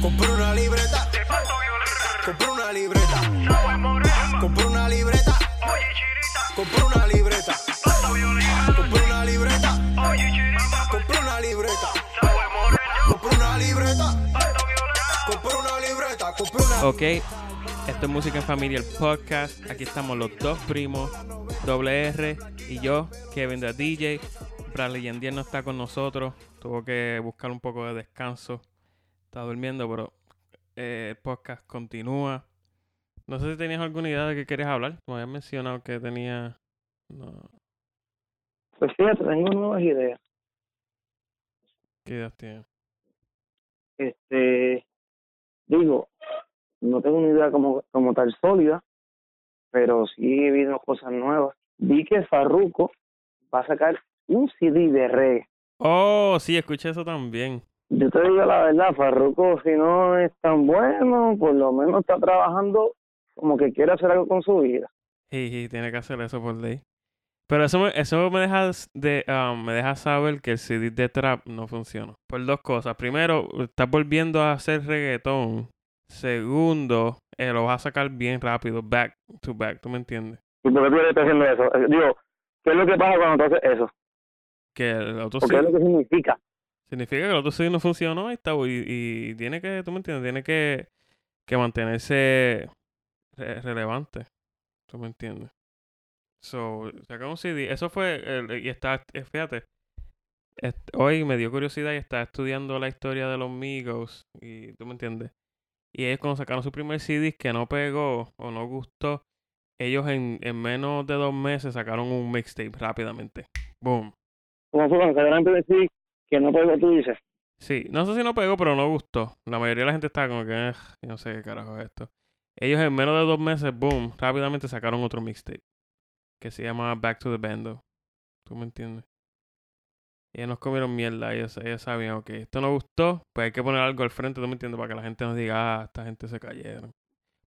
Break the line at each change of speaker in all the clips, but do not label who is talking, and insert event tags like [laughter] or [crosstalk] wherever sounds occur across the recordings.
Compré una libreta. Compré una libreta. Compré una libreta. Compré una libreta. Compré una libreta. Compré una libreta. Compré una libreta. Compré una libreta. Compré una
Ok, esto es Música en Familia, el podcast. Aquí estamos los dos primos, Doble R y yo, Kevin de DJ. Bradley Yendier no está con nosotros. Tuvo que buscar un poco de descanso. Está durmiendo, pero eh, el podcast continúa. No sé si tenías alguna idea de qué querías hablar. Me habías mencionado que tenía... No,
Pues fíjate, tengo nuevas ideas.
¿Qué ideas tienes?
Este, digo, no tengo una idea como, como tal sólida, pero sí he visto cosas nuevas. Vi que Farruko va a sacar un CD de reggae.
Oh, sí, escuché eso también.
Yo te digo la verdad, Farruko, si no es tan bueno, por lo menos está trabajando como que quiere hacer algo con su vida.
Sí, sí, tiene que hacer eso por ley. Pero eso me, eso me deja de, ah, me deja saber que el CD de trap no funciona. Por dos cosas. Primero, estás volviendo a hacer reggaetón. Segundo, eh, lo vas a sacar bien rápido, back to back, ¿tú me entiendes?
¿Y por qué tú estás haciendo eso? Digo, ¿qué es lo que pasa cuando tú haces eso?
Que el otro
¿O qué es lo que significa?
Significa que el otro CD no funcionó y, está, y, y tiene que, ¿tú me entiendes? Tiene que, que mantenerse re- relevante, ¿tú me entiendes? So, saca un CD. Eso fue, el- y está, eh, fíjate, hoy me dio curiosidad y estaba estudiando la historia de los Migos, y tú me entiendes. Y ellos cuando sacaron su primer CD que no pegó o no gustó, ellos en, en menos de dos meses sacaron un mixtape rápidamente. Boom.
Sacaron el decir que no puede tú dices.
Sí, no sé si no pegó, pero no gustó. La mayoría de la gente estaba como que, "Ugh, yo no sé qué carajo es esto. Ellos en menos de dos meses, boom, rápidamente sacaron otro mixtape. Que se llama Back to the Bando. ¿Tú me entiendes? Ellos nos comieron mierda. Ellos, ellos sabían, ok, esto no gustó, pues hay que poner algo al frente, ¿tú me entiendes? Para que la gente nos diga, ah, esta gente se cayeron.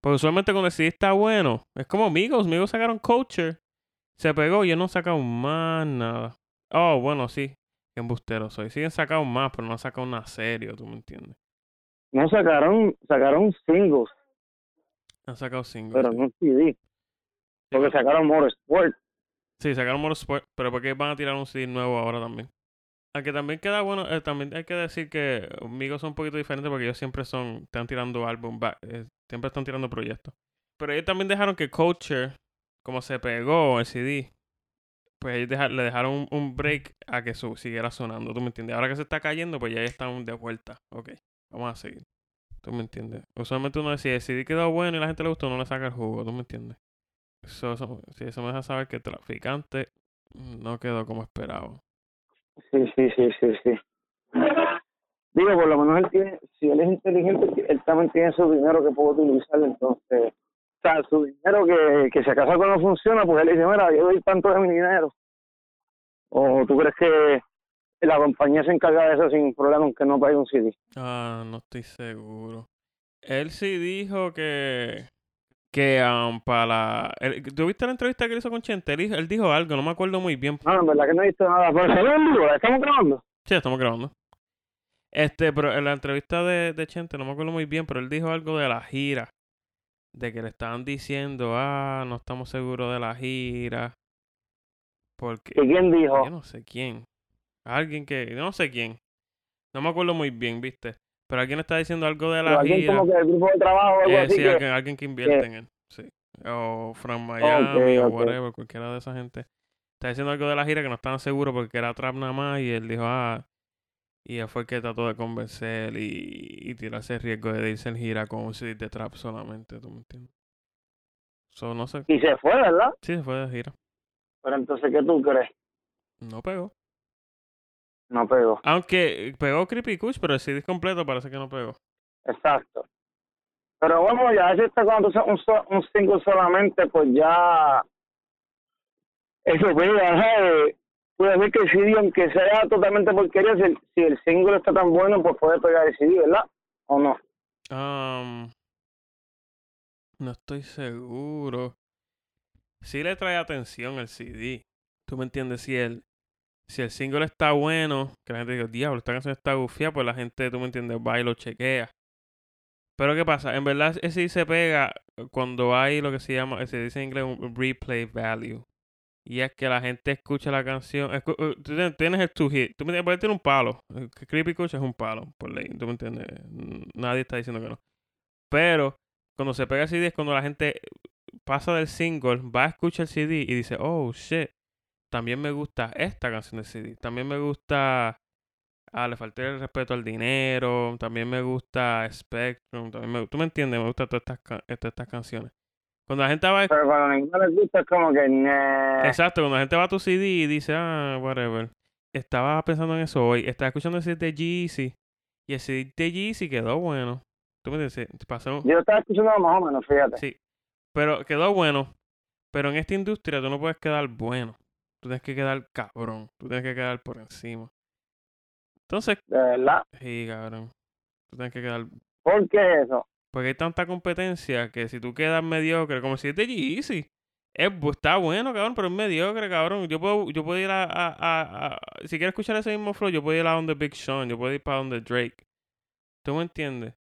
Porque usualmente cuando el CD está bueno, es como amigos. Amigos sacaron Culture. Se pegó y ellos no sacaron más nada. Oh, bueno, sí. Qué embustero soy. Siguen sacando más, pero no han sacado nada serio, ¿tú me entiendes?
No sacaron, sacaron singles,
Han sacado singles.
pero
sí.
no CD. Porque sacaron Motorsport.
Sí, sacaron Motorsport, pero ¿por qué van a tirar un CD nuevo ahora también? Aunque también queda bueno, eh, también hay que decir que amigos son un poquito diferentes porque ellos siempre son, están tirando álbum, eh, siempre están tirando proyectos. Pero ellos también dejaron que Culture, como se pegó el CD, pues ellos deja- le dejaron un, break a que su, siguiera sonando, ¿tú me entiendes? Ahora que se está cayendo, pues ya están de vuelta. Ok, vamos a seguir. ¿Tú me entiendes? Usualmente uno decía, CD quedó bueno y la gente le gustó, no le saca el jugo, ¿tú me entiendes? Eso, eso, sí, eso me deja saber que Traficante no quedó como esperaba.
Sí, sí, sí, sí, sí. Digo, por lo menos él tiene, si él es inteligente, él también tiene su dinero que puede utilizar, entonces, o sea, su dinero que, que si acaso algo no funciona, pues él dice, mira, yo doy tanto de mi dinero. O tú crees que la compañía se encarga de eso sin problema, aunque no pague un CD.
Ah, no estoy seguro. Él sí dijo que. Que um, para ¿Tú viste la entrevista que él hizo con Chente? Él, dijo- él dijo algo, no me acuerdo muy bien.
No, en verdad que no he visto nada, pero la estamos grabando.
Sí, estamos grabando. Este, pero en la entrevista de, de Chente, no me acuerdo muy bien, pero él dijo algo de la gira. De que le estaban diciendo, ah, no estamos seguros de la gira. Porque.
¿Que quién dijo?
Yo no sé quién. Alguien que. yo No sé quién. No me acuerdo muy bien, ¿viste? Pero alguien está diciendo algo de la
alguien
gira.
como que del grupo de trabajo o algo
Eh,
así
sí,
que...
alguien, alguien que invierte
que-
en él. Sí. O from Miami o whatever, cualquiera de esa gente. Está diciendo algo de la gira que no estaban seguros porque era trap nada más y él dijo, ah. Y él fue el que trató de convencer y, y tirarse el riesgo de irse en gira con un CD de trap solamente, ¿tú me entiendes? So, no sé.
Y se fue, ¿verdad?
Sí, se fue de gira.
Pero entonces, ¿qué tú crees?
No pegó.
No pegó.
Aunque pegó Creepy Kush, pero el CD completo parece que no pegó.
Exacto. Pero bueno, ya si está cuando tú un, so- un single solamente, pues ya eso pega, ¿sabes? Puede ser que el CD, aunque sea totalmente porquería, si el, si el single está tan bueno, pues puede pegar el CD, ¿verdad? ¿O no?
No estoy seguro. Sí le trae atención el CD. ¿Tú me entiendes? Si el, si el single está bueno, que la gente diga, diablo, esta canción está gufia, pues la gente, tú me entiendes, va y lo chequea. Pero ¿qué pasa? En verdad ese se pega cuando hay lo que se llama, se dice en inglés un replay value. Y es que la gente escucha la canción. eh, tú tienes- el two hit. Tú me entiendes, tiene un palo. Eh, Creepy Kush es un palo, por ley. ¿Tú me entiendes? Nadie está diciendo que no. Pero cuando se pega el CD es cuando la gente pasa del single, va a escuchar el CD y dice, oh shit, también me gusta esta canción del CD. También me gusta. Ah, le falté el respeto al dinero. También me gusta Spectrum. También me, ¿Tú me entiendes? Me gustan todas estas, todas estas canciones. Cuando la gente va a
Pero cuando ninguno les gusta es como que... nah.
Exacto, cuando la gente va a tu CD y dice, ah, whatever. Estaba pensando en eso hoy. Estaba escuchando el CD de Jeezy. Y el CD de Jeezy quedó bueno. ¿Tú me entiendes? Pasó.
Yo estaba escuchando más o menos, fíjate.
Sí. Pero quedó bueno. Pero en esta industria tú no puedes quedar bueno. Tú tienes que quedar cabrón. Tú tienes que quedar por encima. Entonces,
De verdad.
sí, cabrón. Tú tienes que quedar.
¿Por qué eso?
Porque hay tanta competencia que si tú quedas mediocre, como si es de. Es, bu- está bueno, cabrón, pero es mediocre, cabrón. Yo puedo, yo puedo ir a, a, a- a- Si quieres escuchar ese mismo flow, yo puedo ir a donde Big Sean. Yo puedo ir para donde Drake. ¿Tú me entiendes?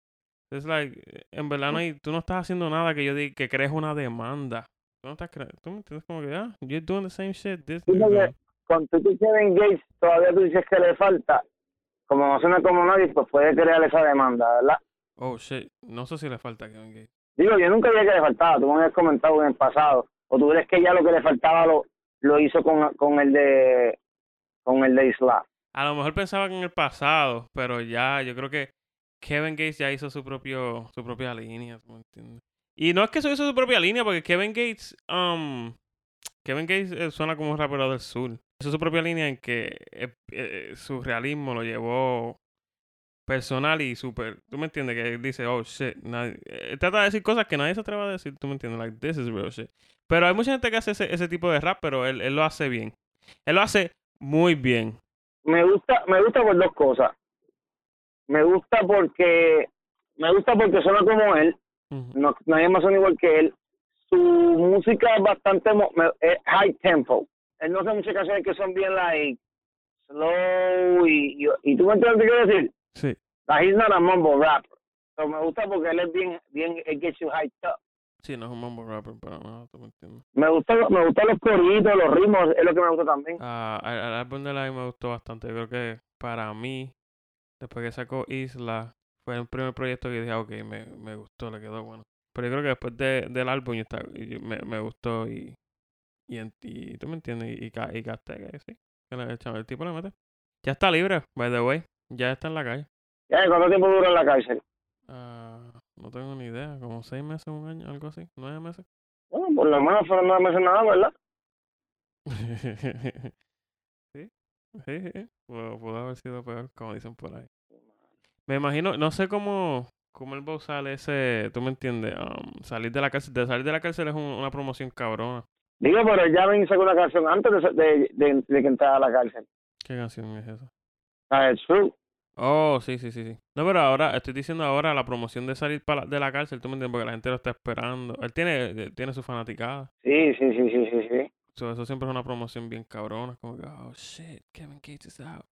Es like, en verdad no hay, tú no estás haciendo nada que yo diga que crees una demanda. Tú no estás cre- tú me entiendes como que, ah, you're doing the same shit. This.
Con tu Kevin Gates todavía tú dices que le falta. Como no suena como nadie, pues puede crear esa demanda, ¿verdad?
Oh, shit. No sé si le falta a Kevin Gates.
Digo, yo nunca dije que le faltaba. Tú me habías comentado en el pasado. O tú crees que ya lo que le faltaba lo, lo hizo con, con el de con el de Isla.
A lo mejor pensaba que en el pasado, pero ya, yo creo que Kevin Gates ya hizo su propio, su propia línea, ¿tú me entiendes? Y no es que eso hizo su propia línea, porque Kevin Gates, um, Kevin Gates eh, suena como un rapero del sur. Hizo su propia línea en que eh, eh, su realismo lo llevó personal y súper, ¿tú me entiendes? Que él dice, oh shit, nadie- eh, trata de decir cosas que nadie se atreve a decir, ¿tú me entiendes? Like, this is real shit. Pero hay mucha gente que hace ese, ese tipo de rap, pero él, él lo hace bien. Él lo hace muy bien.
Me gusta, me gusta por dos cosas. Me gusta porque me gusta porque suena como él. No, nadie más suena igual que él. Su música es bastante es high tempo. Él no hace muchas canciones que son bien like slow y, y, y tú me entiendes lo que quiero decir.
Sí.
Like, he's not a mumble rapper. Pero me gusta porque él es bien, bien, it gets you hyped up.
Sí, no es un mumble rapper, pero no, tú me entiendes.
Me gustan los coritos, los ritmos, es lo que me gusta también.
Ah, al, al álbum de la me gustó bastante. Creo que para mí, después que sacó Isla, fue el primer proyecto que dije, ah, ok, me, me gustó, le quedó bueno. Pero yo creo que después de, del álbum yo estaba- y me, me gustó y, y, y tú me entiendes, y, y, ca- y gasté que sí. El chavo- el tipo le mete. Ya está libre, by the way. Ya está en la calle.
Ya, ¿Cuánto tiempo dura en la cárcel?
Ah, no tengo ni idea, como seis meses, un año, algo así, nueve meses.
Bueno, por lo menos fueron nueve meses nada, ¿verdad? [laughs]
sí, sí, sí. Pudo, pudo haber sido peor, como dicen por ahí. Me imagino, no sé cómo, cómo él va a usar ese, tú me entiendes, um, salir de la cárcel. De salir de la cárcel es un- una promoción cabrona.
Digo, pero ya ven sacó una canción antes de, de, de, de que entrara a la cárcel.
¿Qué canción es esa?
Ah, it's true.
Oh, sí, sí, sí, sí. No, pero ahora, estoy diciendo ahora la promoción de salir pa la- de la cárcel, tú me entiendes, porque la gente lo está esperando. Él tiene, eh, tiene su fanaticada.
Sí, sí, sí, sí, sí, sí.
So, eso siempre es una promoción bien cabrona. Como que, oh, shit, Kevin Gates is out.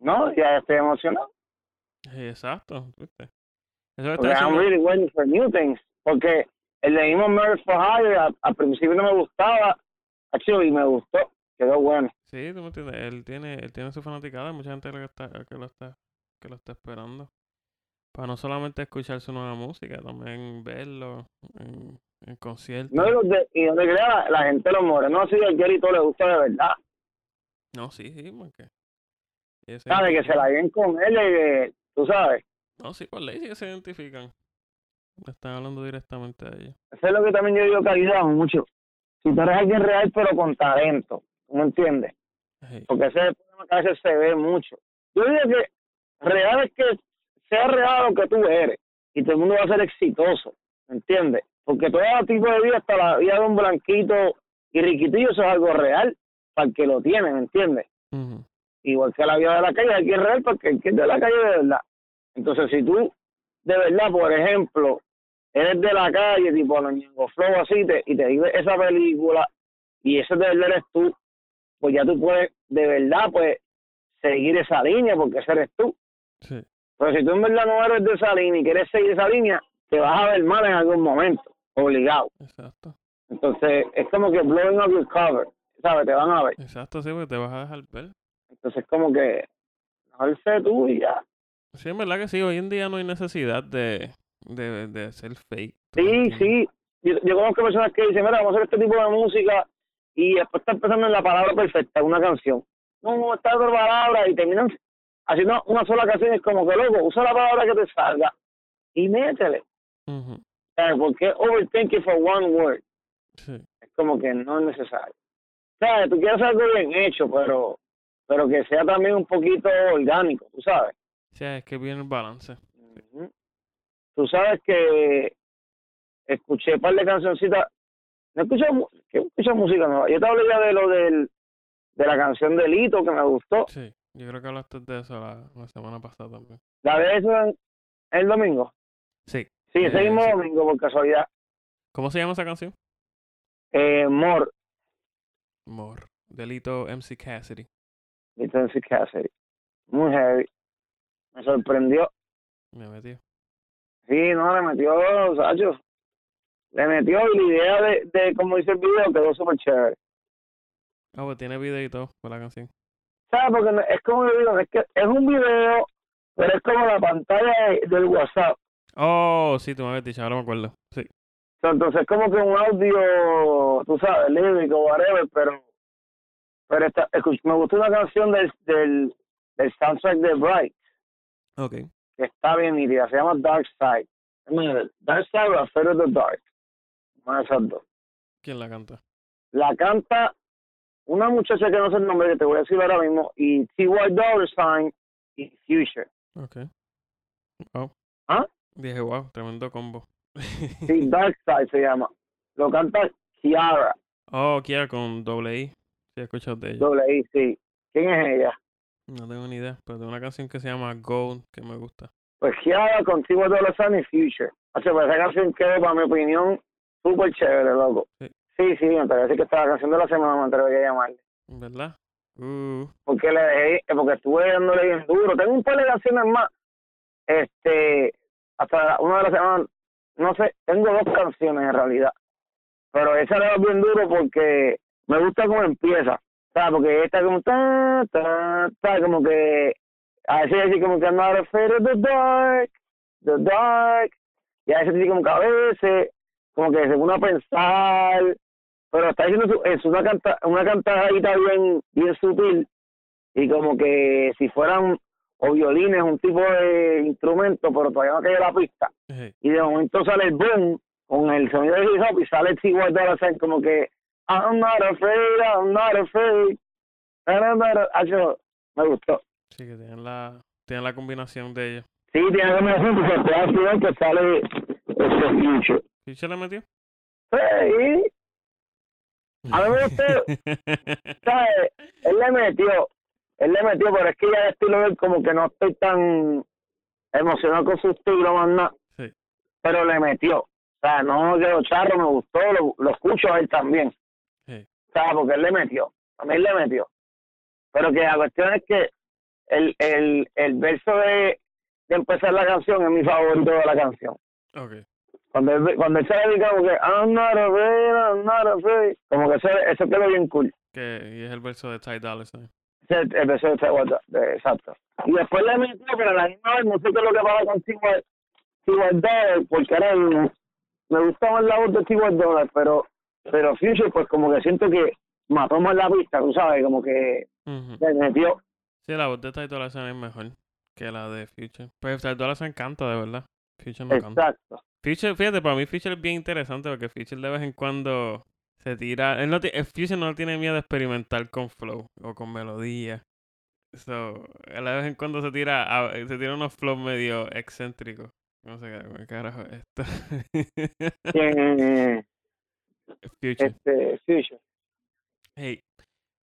No, ya estoy emocionado.
Sí, exacto, ¿viste? Eso está
I'm really waiting for new things. Porque el de mismo Murder for Hire al principio no me gustaba. Actually, me gustó. Quedó bueno.
Sí, tú me entiendes. Él tiene, él tiene su fanaticada. Hay mucha gente que, está, que, lo está, que lo está esperando. Para no solamente escuchar su nueva música, también verlo en, en conciertos.
No, y, los de, y donde crea la, gente los morenos así del Jerry todo le gusta de verdad.
No, sí, sí, porque...
¿Sabes? Que se la ven con él y que, tú sabes.
No, sí, por ley sí que se identifican. Le Están hablando directamente a ellos.
Eso es lo que también yo digo que ayuda mucho. Si tú eres alguien real pero con talento, ¿tú me entiendes?
Sí.
Porque ese es el problema que a veces se ve mucho. Yo digo que real es que sea real lo que tú eres y todo el mundo va a ser exitoso, ¿me entiendes? Porque todo tipo de vida, hasta la vida de un blanquito y riquitillo, eso es algo real para el que lo tiene, ¿me entiendes? Igual que la vida de la calle, aquí es real porque el que es de la calle de verdad. Entonces, si tú, de verdad, por ejemplo, eres de la calle, tipo Ñengo Flow, así, te, y te vives esa película, y ese de verdad eres tú, pues ya tú puedes, de verdad, pues, seguir esa línea, porque ese eres tú.
Sí.
Pero si tú en verdad no eres de esa línea y quieres seguir esa línea, te vas a ver mal en algún momento, obligado.
Exacto.
Entonces, es como que blowing up your cover, ¿sabes? Te van a ver.
Exacto, sí, porque te vas a dejar ver.
Entonces, como que, mejor sé tú y ya.
Sí, en verdad que sí, hoy en día no hay necesidad de, de, de ser fake. ¿tú
Sí, sí. Yo, yo conozco personas que dicen, mira, vamos a hacer este tipo de música y después están pensando en la palabra perfecta, una canción. No, esta otra palabra y terminan haciendo una sola canción. Es como que, loco, usa la palabra que te salga y métele.
Ujú,
¿Sabes? Porque overthinking for one word
Sí.
es como que no es necesario. ¿Sabes? Tú quieres algo bien hecho, pero pero que sea también un poquito orgánico, tú sabes.
Sí, es que viene el balance.
Ujú. Tú sabes que escuché un par de cancioncitas. No escuché, que escuché música nueva. Yo te hablé ya de lo del, de la canción de Lito que me gustó.
Sí, yo creo que hablaste de eso la, la semana pasada también.
La de eso en- el domingo.
Sí.
Sí, ese
Eh,
mismo
sí.
domingo, por casualidad.
¿Cómo se llama esa canción?
Eh, More,
More. Delito MC Cassidy.
de Tennessee Cassidy. Muy heavy. Me sorprendió.
Me metió.
Sí, no, le metió, Sacho. Le metió y la idea de, de como dice el video quedó súper chévere.
Ah, pues tiene video y todo con la canción.
¿Sabes? Porque no- es como digo, es que es un video, pero es como la pantalla de- del WhatsApp.
Oh, sí, tú me habías dicho, ahora me acuerdo. Sí.
Entonces es como que un audio, tú sabes, lírico, whatever, pero pero esta, escuch- me gustó una canción del, del, del soundtrack de Bright,
Ok.
que está bien nítida, se llama Dark Side. Dark Side o Affair of the Dark. Una de esas dos.
¿Quién la canta?
La canta una muchacha que no sé el nombre, que te voy a decir ahora mismo, y T.Y. Dollar Sign y Future.
Ok. Wow.
¿Ah?
Dije, wow, tremendo combo.
Sí, Dark Side se llama. Lo canta Kiara,
oh, Kiara con doble I. Sí, he escuchado de ella.
doble I, sí. ¿Quién es ella?
No tengo ni idea, pero de una canción que se llama Gold, que me gusta.
Pues Kiara con T.Y. Dollar Sign y Future. O sea, pues esa canción quedó, para mi opinión, súper chévere, loco.
Sí.
Sí, sí, me parece que esta es la canción de la semana, me atrevería a llamarle.
¿Verdad? Uh,
Porque le dejé, porque estuve dándole bien duro. Tengo un par de canciones más. Este, hasta una de las semanas, no sé, tengo dos canciones en realidad. Pero esa le da bien duro porque me gusta cómo empieza. ¿Sabes? Porque esta como ta, ta, ta, como que a veces dice como que I'm not afraid of the dark, the dark. Y a veces dice como que a veces, como que se pone a pensar, pero está diciendo su- es una canta, una cantadita bien, bien sutil y como que si fueran o violines, un tipo de instrumento, pero todavía no cae la pista. Y de momento sale el boom con el sonido de hip hop y sale T.Y. Dollar Sign como que I'm not afraid, I'm not afraid. I'm not a- yo- me gustó.
sí, que tienen la, tienen la combinación de ellos.
Sí, tiene que me porque al final que sale este future.
¿Future le metió?
Sí, A mí me gustó. ¿sabes? Él le metió, él le metió, pero es que ya el estilo de él como que no estoy tan emocionado con su estilo, más nada.
Sí.
Pero le metió. O sea, no quedó charro, me gustó, lo, lo escucho a él también.
Sí.
O sea, porque él le metió, a mí él le metió. Pero que la cuestión es que el, el, el verso de, de empezar la canción es mi favorito de la canción.
Ok.
Cuando él, cuando él se dedica como que I'm not afraid, I'm not afraid, como que eso, eso quedó bien cool.
Que, y es el verso de Ty Dolla.
Ese es el verso de Ty de- exacto. Y después le metió, pero a la misma vez no sé qué es lo que pasa con. Dollar, porque ahora me gusta más la voz de. Dollar, pero, pero Future pues como que siento que mató más la pista, tú sabes, como que
Ujú.
le metió.
Sí, la voz de Ty Dolla es mejor que la de Future. Pues Ty Dolla canta, de verdad. Future no canta. Future, fíjate, para mí Future es bien interesante porque Future de vez en cuando se tira. Él no eh, Future no tiene miedo de experimentar con flow o con melodía. So, él de vez en cuando se tira, a- se tira unos flows medio excéntricos. No sé qué, carajo es esto.
Eh, [laughs]
Future.
este, Future.
Hey,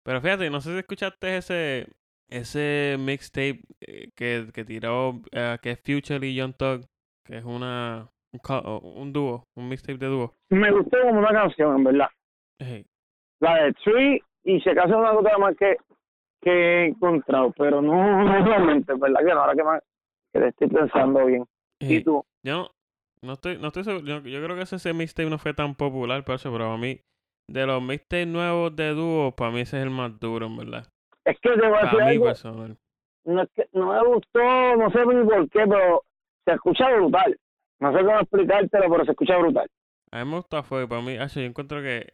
pero fíjate, no sé si escuchaste ese ese mixtape eh, que, que tiró que es Future y Young Thug, que es una un, un dúo, un mixtape de dúo.
Me gustó como una canción, en verdad.
Hey,
La de Tree, y si acaso una cosa más que, que he encontrado, pero no, no realmente, en verdad que no, ahora que me, que le estoy pensando bien. ¿Y tú?
Yo no, no estoy, no estoy seguro. Yo, yo creo que ese, ese mixtape no fue tan popular, pero, eso, pero a mí, de los mixtapes nuevos de dúo, para mí ese es el más duro, en verdad.
Es que te voy a decir
Para mí
algo,
personal.
no, es que, no me gustó, no sé ni por qué, pero se escucha brutal. No sé cómo explicártelo, pero se escucha brutal.
A mí me gusta Fuego, para mí, acho, yo encuentro que...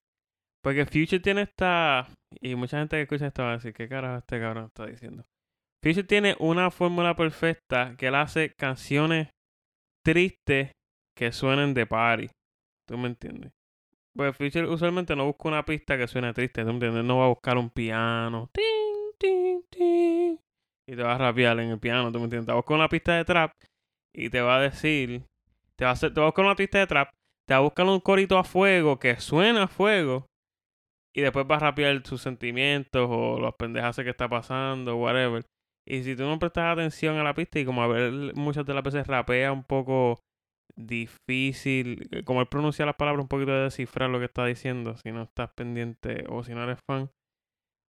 Porque Future tiene esta... Y mucha gente que escucha esto va a decir, ¿qué carajo este cabrón está diciendo? Future tiene una fórmula perfecta que él hace canciones tristes que suenen de party. ¿Tú me entiendes? Pues Future usualmente no busca una pista que suene triste, ¿tú me entiendes? No va a buscar un piano. Tin, tin, tin, y te va a rapear en el piano, ¿tú me entiendes? Va a buscar una pista de trap y te va a decir... Te va a, hacer, te va a buscar una pista de trap te va a buscar un corito a fuego que suena a fuego y después va a rapear sus sentimientos o las pendejas que está pasando, whatever. Y si tú no prestas atención a la pista y como a ver muchas de las veces rapea un poco difícil, eh, como él pronuncia las palabras un poquito de descifrar lo que está diciendo, si no estás pendiente o si no eres fan.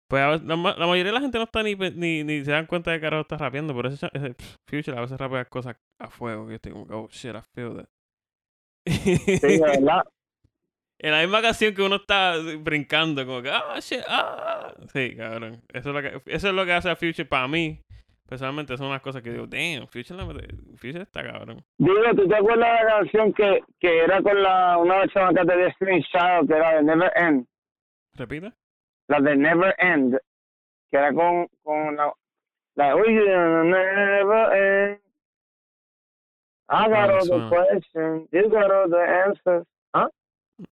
Pues a veces- la, ma- la mayoría de la gente no está ni, ni, ni se dan cuenta de que carajo está rapeando, pero ese, ese pff, Future a veces rapea cosas a fuego que yo estoy como, que, oh shit, I feel that.
Sí, de verdad. [laughs]
En la misma canción que uno está brincando, como que, ah, shit, ah. Sí, cabrón. Eso es lo que, eso es lo que hace a Future para mí. Personalmente son unas cosas que digo, damn, Future, la Future está cabrón.
Digo, ¿tú te acuerdas de la canción que, que era con la una versión acá de Destiny Child, que era de Never End?
¿Repite?
La de Never End, que era con, con la, la "We Never End. I got
Ah,
all the
suena.
questions, you got all the answers. ¿Ah?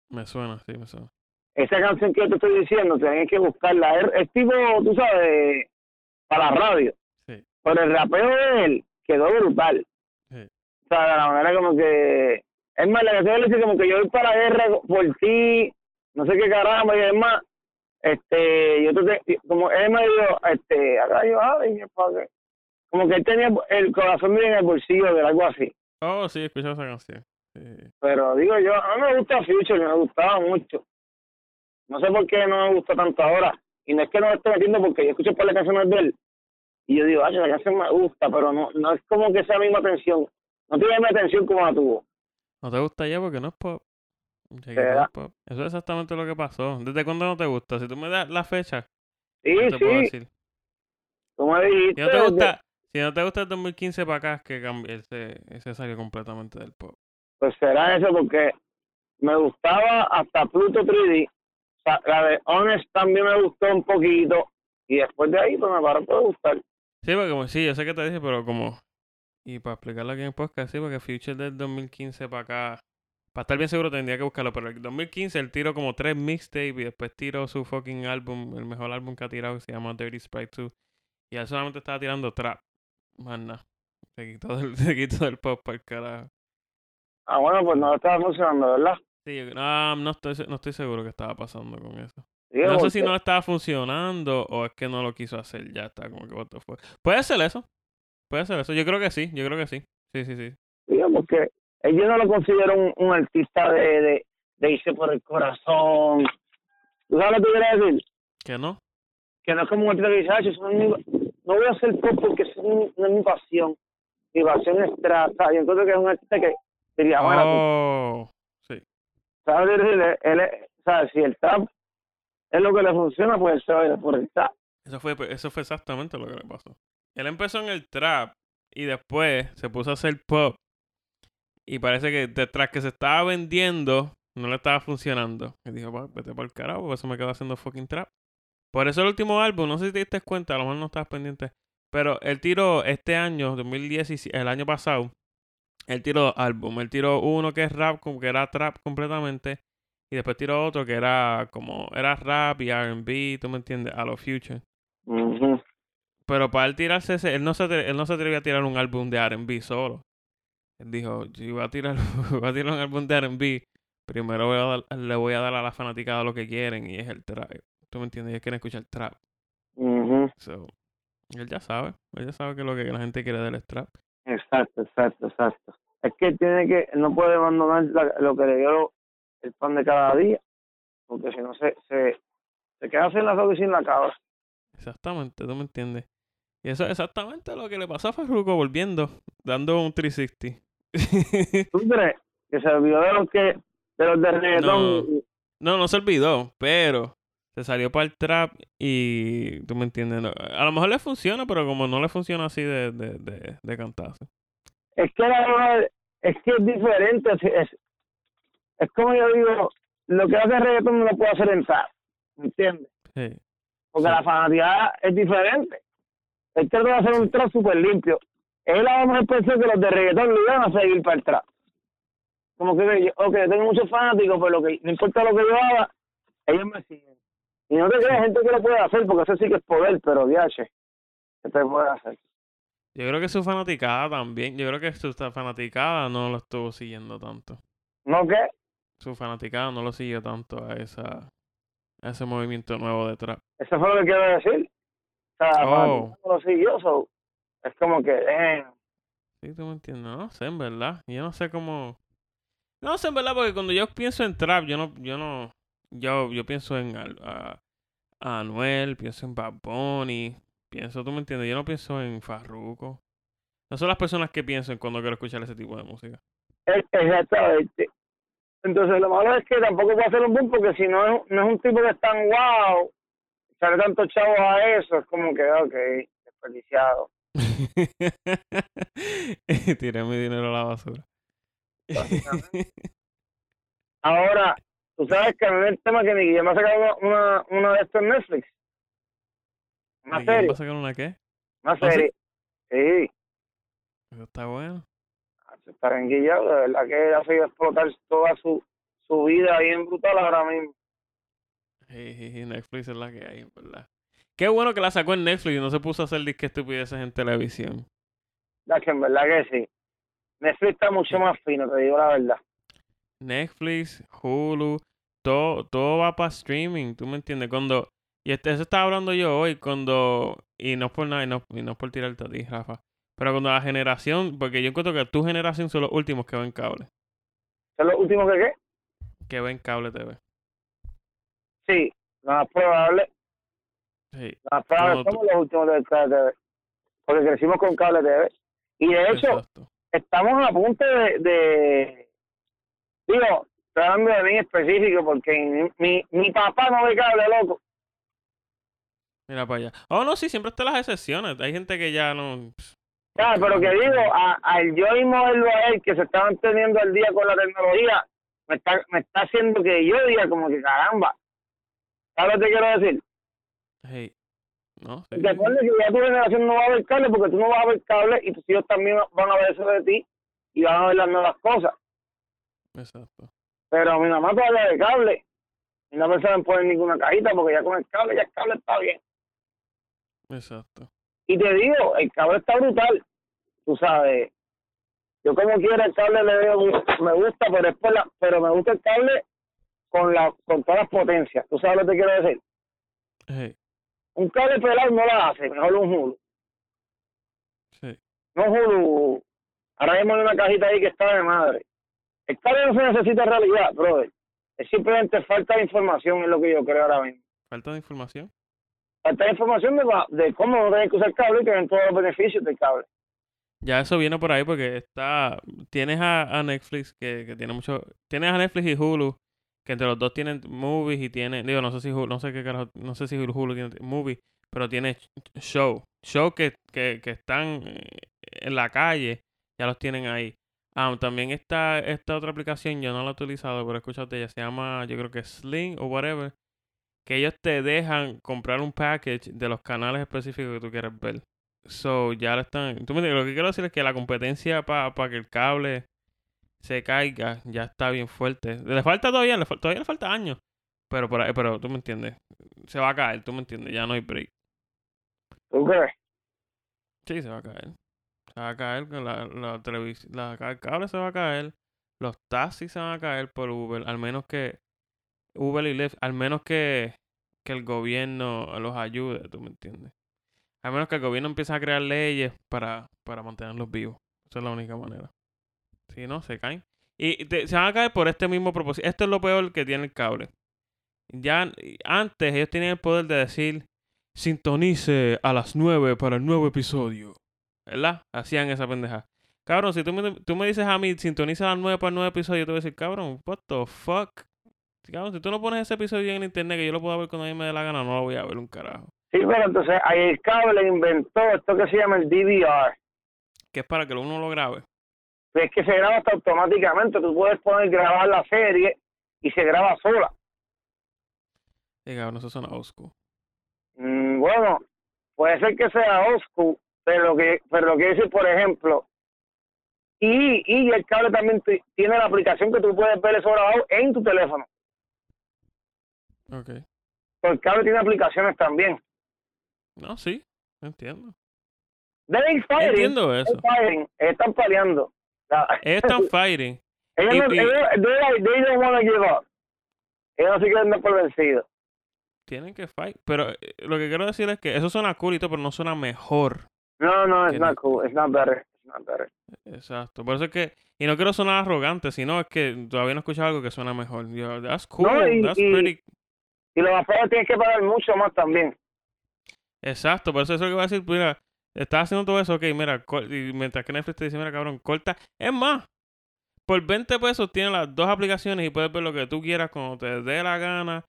Me suena, sí, me suena.
Esa canción que yo te estoy diciendo, tienes que buscarla. Es, es tipo, tú sabes, para la radio.
Sí.
Pero el rapeo de él quedó brutal.
Sí.
O sea, de la manera como que... Es más, la canción le dice como que yo voy para la guerra por ti, no sé qué caramba, y es más, este, yo te, como él me dijo, este, acá yo, padre. Como que él tenía el corazón bien en el bolsillo de algo así.
Oh, sí, he escuchado esa canción. Sí.
Pero digo yo, a mí me gusta Future, me gustaba mucho. No sé por qué no me gusta tanto ahora. Y no es que no me esté metiendo porque yo escucho por las canciones de él. Y yo digo, ay, la canción me gusta, pero no no es como que esa misma atención. No tiene la misma atención como la tuvo.
¿No te gusta ya porque no es pop? Eso es exactamente lo que pasó. ¿Desde cuándo no te gusta? Si tú me das la fecha,
Sí,
te puedo
sí,
decir.
tú me dijiste.
Si no te gusta, si no te gusta el 2015 para acá, es que cambió, ese, ese salió completamente del pop.
Pues será eso porque me gustaba hasta Pluto 3D. O sea, la de Honest también me gustó un poquito. Y después de ahí, pues me paró por gustar.
Sí, porque como, sí, yo sé que te dije, pero como... Y para explicarlo aquí en el podcast, sí, porque Future del 2015 para acá... Para estar bien seguro tendría que buscarlo, pero el 2015 él tiró como tres mixtapes y después tiró su fucking álbum, el mejor álbum que ha tirado, que se llama Dirty Sprite 2. Y él solamente estaba tirando trap. Más nada. Se quitó del, [laughs] se quitó del pop para el carajo.
Ah, bueno, pues no estaba funcionando, ¿verdad?
Sí, no, no estoy, no estoy seguro qué estaba pasando con eso.
Digo,
No sé si no estaba funcionando o es que no lo quiso hacer. Ya está, como que what the fuck. Puede ser eso. Puede ser eso. Yo creo que sí, yo creo que sí. Sí, sí, sí.
Digo, porque yo no lo considero un, un artista de, de, de irse por el corazón. ¿Tú sabes lo que quiero decir?
¿Que no?
Que no es como un artista que dice, "Ay, eso no, es mi- no voy a hacer pop porque eso no es mi- no es mi pasión. Mi pasión es. ¿sabes? Yo encuentro que es un artista que diría, bueno,
Oh, sí.
¿sabes lo que quiero decir? Él, es- ¿sabes? Si el trap es lo que le funciona, pues él se va a ir por el trap.
Eso fue, eso fue exactamente lo que le pasó. Él empezó en el trap y después se puso a hacer pop. Y parece que detrás que se estaba vendiendo, no le estaba funcionando. Y dijo, "Va, vete por el carajo, por eso me quedo haciendo fucking trap. Por eso el último álbum, no sé si te diste cuenta, a lo mejor no estabas pendiente. Pero él tiró este año, 2017, el año pasado, él tiró dos álbumes. Él tiró uno que es rap, como que era trap completamente. Y después tiró otro que era como, era rap y R&B, tú me entiendes, a lo future. Pero para él tirarse ese, él no se, él no se atrevía a tirar un álbum de R&B solo. Dijo, si voy a tirar, [laughs] voy a tirar un álbum de R&B, primero voy a dar- le voy a dar a la fanaticada lo que quieren y es el trap. ¿Tú me entiendes? Ellos quieren escuchar trap.
Ujú.
So, él ya sabe, él ya sabe que lo que la gente quiere del trap.
Exacto, exacto, exacto. Es que tiene que, no puede abandonar la- lo que le dio el pan de cada día, porque si no se, se, se queda sin la soga y sin la cabra.
Exactamente, tú me entiendes. Y eso es exactamente lo que le pasó a Farruko volviendo, dando un 360.
¿Tú crees que se olvidó de los que de los de reggaetón?
No, no se olvidó, pero se salió para el trap y tú me entiendes. No, a lo mejor le funciona, pero como no le funciona así de, de, de, de cantazo.
Es que la verdad es que es diferente. Es, es, como yo digo, lo que hace reggaetón no lo puede hacer en trap, ¿me entiendes?
Sí.
Porque
Sí.
la fanaticada es diferente. Él trató de hacer un trap súper limpio. Él a lo mejor pensó que los de reggaetón lo iban a seguir para trap. Como que, yo, ok, yo tengo muchos fanáticos, pero lo que, no importa lo que yo haga, ellos me siguen. Y no te creas gente que lo puede hacer, porque eso sí que es poder, pero viaje, ¿qué te puede hacer?
Yo creo que su fanaticada también. Yo creo que su fanaticada no lo estuvo siguiendo tanto.
¿No qué?
Su fanaticada no lo siguió tanto a esa a ese movimiento nuevo de trap.
Eso fue lo que quiero decir. O sea, la
Oh.
no lo siguió, so, es como que, eh,
Sí, tú me entiendes. No sé, en verdad. Yo no sé cómo. No sé, en verdad, porque cuando yo pienso en trap, yo no. Yo no. Yo, yo pienso en a, a Anuel, pienso en Bad Bunny. Pienso, tú me entiendes. Yo no pienso en Farruko. No son las personas que pienso en cuando quiero escuchar ese tipo de música.
exactamente. Entonces, lo malo es que tampoco puede hacer un boom, porque si no, es- no es un tipo que es tan wow, echarle tantos chavos a eso, es como que, ok, desperdiciado. [laughs]
Tiré mi dinero a la basura. [laughs]
Ahora, tú sabes que a mí el tema que Nicky Jam ha sacado una, una, de estos en Netflix. Una
¿Y quién
serie,
va a sacar una qué?
una
¿Ah,
serie. Sí,
Eso está bueno.
se está renguillado, de verdad que ha sido explotar toda su, su vida bien brutal ahora mismo.
Sí, sí, sí, Netflix es la que hay, en verdad. Qué bueno que la sacó en Netflix y no se puso a hacer disque estupideces en televisión.
Que en verdad que sí. Netflix está mucho más fino, te digo la verdad.
Netflix, Hulu, todo, todo va para streaming, ¿tú me entiendes? Cuando, y este, eso estaba hablando yo hoy, cuando, y no es por nada, y no, y no es por tirarte a ti, Rafa, pero cuando la generación, porque yo encuentro que tu generación son los últimos que ven cable,
¿Es lo último que qué?
que ven cable TV.
Sí, lo más probable,
Sí,
lo más probable
No, tú-
somos los últimos de cable TV. Porque crecimos con cable TV. Y de hecho,
exacto.
estamos a punto de, de digo, hablando de mí específico porque mi, mi, papá no ve cable, loco.
Mira para allá. Oh, no, sí, siempre están las excepciones. Hay gente que ya no...
pero que digo, a- al yo y moverlo a él, que se estaban teniendo al día con la tecnología, me está, me está haciendo que yo diga como que caramba. ¿Sabes lo que te quiero decir?
Hey. No, sí,
Y
sí,
que ya tu generación no va a ver cable porque tú no vas a ver cable y tus hijos también van a ver eso de ti y van a ver las nuevas cosas.
Exacto.
Pero mi mamá todavía ve cable y no pensaba en poner ninguna cajita porque ya con el cable, ya el cable está bien.
Exacto.
Y te digo, el cable está brutal. Tú sabes, yo como quiera el cable le veo, me gusta, pero es por la, pero me gusta el cable con la con todas las potencias. ¿Tú sabes lo que te quiero decir?
Hey.
Un cable pelado no la hace, mejor un Hulu.
Sí.
No Hulu. Ahora mismo hay una cajita ahí que está de madre. El cable no se necesita en realidad, brother. Es simplemente falta de información, es lo que yo creo ahora mismo.
Falta de información.
Falta de información de, cómo no tener que usar cable y tener todos los beneficios del cable.
Ya eso viene por ahí porque está. Tienes a, a Netflix que, que tiene mucho. Tienes a Netflix y Hulu. Que entre los dos tienen movies y tienen. Digo, no sé si no sé qué. No sé si Hulu tiene movies. Pero tiene show. Show que, que, que están eh, en la calle. Ya los tienen ahí. Ah, también está esta otra aplicación, yo no la he utilizado, pero escúchate, ella se llama, yo creo que Sling o whatever, que ellos te dejan comprar un package de los canales específicos que tú quieres ver. So, ya lo están. ¿Tú me? Lo que quiero decir es que la competencia para que el cable se caiga ya está bien fuerte. Le falta todavía, le todavía le falta años. Pero ahí, pero tú me entiendes. Se va a caer, tú me entiendes. Ya no hay break.
¿Tú crees?
Sí, se va a caer. Se va a caer la, la televisión. La, el cable se va a caer. Los taxis se van a caer por Uber. Al menos que. Uber y Lyft. Al menos que. Que el gobierno los ayude, tú me entiendes. Al menos que el gobierno empiece a crear leyes para, para mantenerlos vivos. Esa es la única manera. Si no, se caen. Y te- se van a caer por este mismo propósito. Esto es lo peor que tiene el cable. Ya antes ellos tenían el poder de decir sintonice a las 9 para el nuevo episodio. ¿Verdad? Hacían esa pendeja. Cabrón, si tú me, tú me dices a mí, sintoniza a las 9 para el nuevo episodio, yo te voy a decir, cabrón, what the fuck? Cabrón, si tú no pones ese episodio en internet que yo lo puedo ver cuando a mí me dé la gana, no lo voy a ver un carajo.
Sí, pero entonces ahí el cable inventó esto que se llama el DVR.
Que es para que uno lo grabe.
Es que se graba hasta automáticamente. Tú puedes poner grabar la serie y se graba sola.
Sí, cabrón, eso suena school.
Mm, bueno, puede ser que sea school, pero lo que, pero lo que dice, por ejemplo, y, y el cable también ti- tiene la aplicación que tú puedes ver eso grabado en tu teléfono.
Ok.
Porque el cable tiene aplicaciones también.
No, sí, entiendo.
Fighting.
Entiendo eso.
Están peleando.
Ellos están [laughs] fighting.
ellos, no, ellos they, they don't want to give up. Ellos se quieren por vencidos.
Tienen que fight. Pero eh, lo que quiero decir es que eso suena cool y todo, pero no suena mejor.
No, no, it's not
no-
cool. It's not better. It's not better.
Exacto. Por eso es que. Y no quiero sonar arrogante, sino es que todavía no he escuchado algo que suena mejor. Yo, that's cool.
No, y-
that's
y-
pretty.
Y los afuera tienes que pagar mucho más también.
Exacto. Por eso es lo que voy a decir. Mira, estás haciendo todo eso, ok, mira. Y mientras que Netflix te dice, mira, cabrón, corta. Es más. Por 20 pesos tienes las dos aplicaciones y puedes ver lo que tú quieras cuando te dé la gana.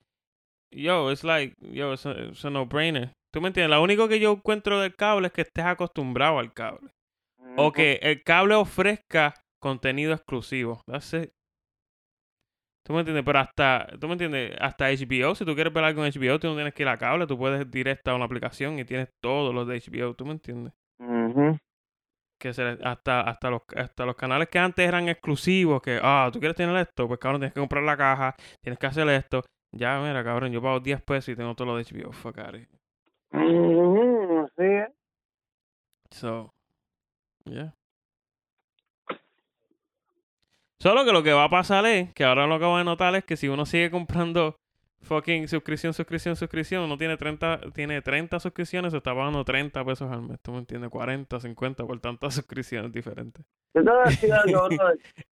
Yo, it's like, yo, it's a, it's a no-brainer. ¿Tú me entiendes? Lo único que yo encuentro del cable es que estés acostumbrado al cable. O que el cable ofrezca contenido exclusivo. That's it. ¿Tú me entiendes? Pero hasta, ¿tú me entiendes? Hasta HBO, si tú quieres ver algo en HBO, tú no tienes que ir a cable, tú puedes ir directa a una aplicación y tienes todos los de HBO, ¿tú me entiendes?
Ujú.
Que se, hasta, hasta, los, hasta los canales que antes eran exclusivos, que, ah, tú quieres tener esto, pues cabrón, tienes que comprar la caja, tienes que hacer esto. Ya, mira, cabrón, yo pago 10 pesos y tengo todo lo de HBO, fuck out of here.
Sí, eh.
So, yeah. Solo que lo que va a pasar es, que ahora lo acabo de notar, es que si uno sigue comprando fucking suscripción, suscripción, suscripción, uno tiene 30, tiene 30 suscripciones, se está pagando 30 pesos al mes, ¿tú me entiendes? 40, 50 por tantas [laughs] suscripciones diferentes.
Yo te voy a decir algo,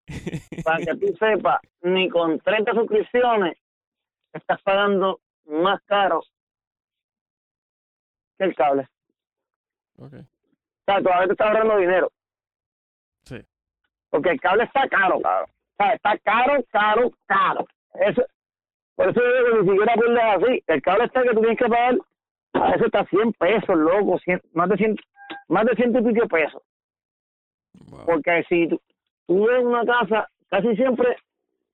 [laughs] para que tú sepas, ni con 30 suscripciones estás pagando más caro que el cable.
Ok.
O sea, todavía te estás ahorrando dinero. Porque el cable está caro, caro. O sea, está caro, caro, caro. Eso, por eso yo digo que ni siquiera pierdes así. El cable está que tú tienes que pagar, a veces está 100 pesos, loco, 100, más de 100, más de ciento y pico pesos.
Wow.
Porque si tú, tú ves una casa, casi siempre